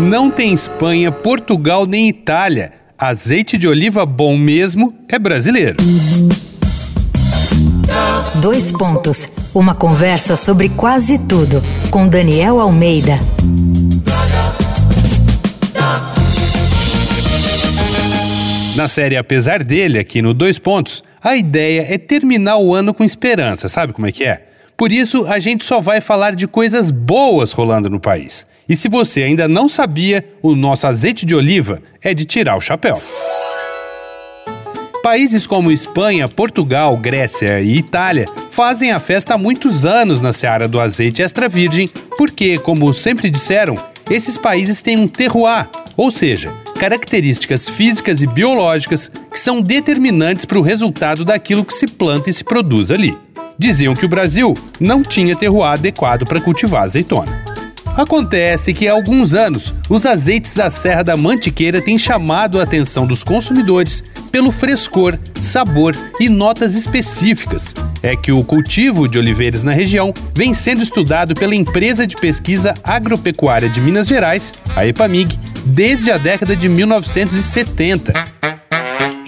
não tem Espanha, Portugal nem Itália. Azeite de oliva bom mesmo é brasileiro. Dois pontos. Uma conversa sobre quase tudo com Daniel Almeida. Na série Apesar dele, aqui no Dois Pontos, a ideia é terminar o ano com esperança, sabe como é que é? Por isso, a gente só vai falar de coisas boas rolando no país. E se você ainda não sabia, o nosso azeite de oliva é de tirar o chapéu. Países como Espanha, Portugal, Grécia e Itália fazem a festa há muitos anos na seara do azeite extra virgem, porque, como sempre disseram, esses países têm um terroir, ou seja, características físicas e biológicas que são determinantes para o resultado daquilo que se planta e se produz ali. Diziam que o Brasil não tinha terroir adequado para cultivar azeitona. Acontece que há alguns anos, os azeites da Serra da Mantiqueira têm chamado a atenção dos consumidores pelo frescor, sabor e notas específicas. É que o cultivo de oliveiras na região vem sendo estudado pela empresa de pesquisa agropecuária de Minas Gerais, a EPAMIG, desde a década de 1970.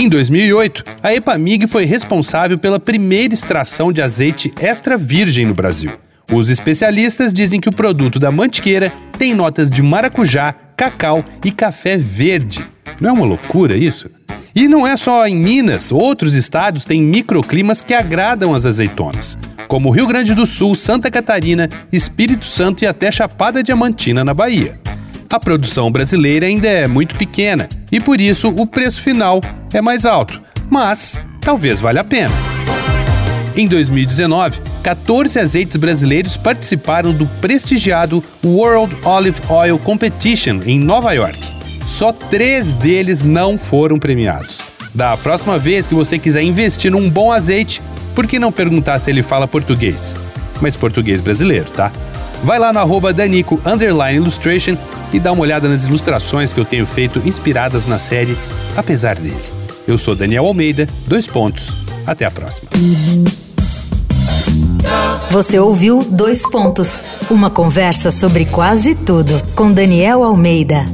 Em 2008, a EPAMIG foi responsável pela primeira extração de azeite extra virgem no Brasil. Os especialistas dizem que o produto da mantiqueira tem notas de maracujá, cacau e café verde. Não é uma loucura isso? E não é só em Minas, outros estados têm microclimas que agradam as azeitonas, como Rio Grande do Sul, Santa Catarina, Espírito Santo e até Chapada Diamantina, na Bahia. A produção brasileira ainda é muito pequena e por isso o preço final é mais alto, mas talvez valha a pena. Em 2019, 14 azeites brasileiros participaram do prestigiado World Olive Oil Competition em Nova York. Só três deles não foram premiados. Da próxima vez que você quiser investir num bom azeite, por que não perguntar se ele fala português? Mas português brasileiro, tá? Vai lá no arroba Danico Illustration e dá uma olhada nas ilustrações que eu tenho feito inspiradas na série Apesar dele. Eu sou Daniel Almeida, dois pontos. Até a próxima. Você ouviu Dois Pontos uma conversa sobre quase tudo com Daniel Almeida.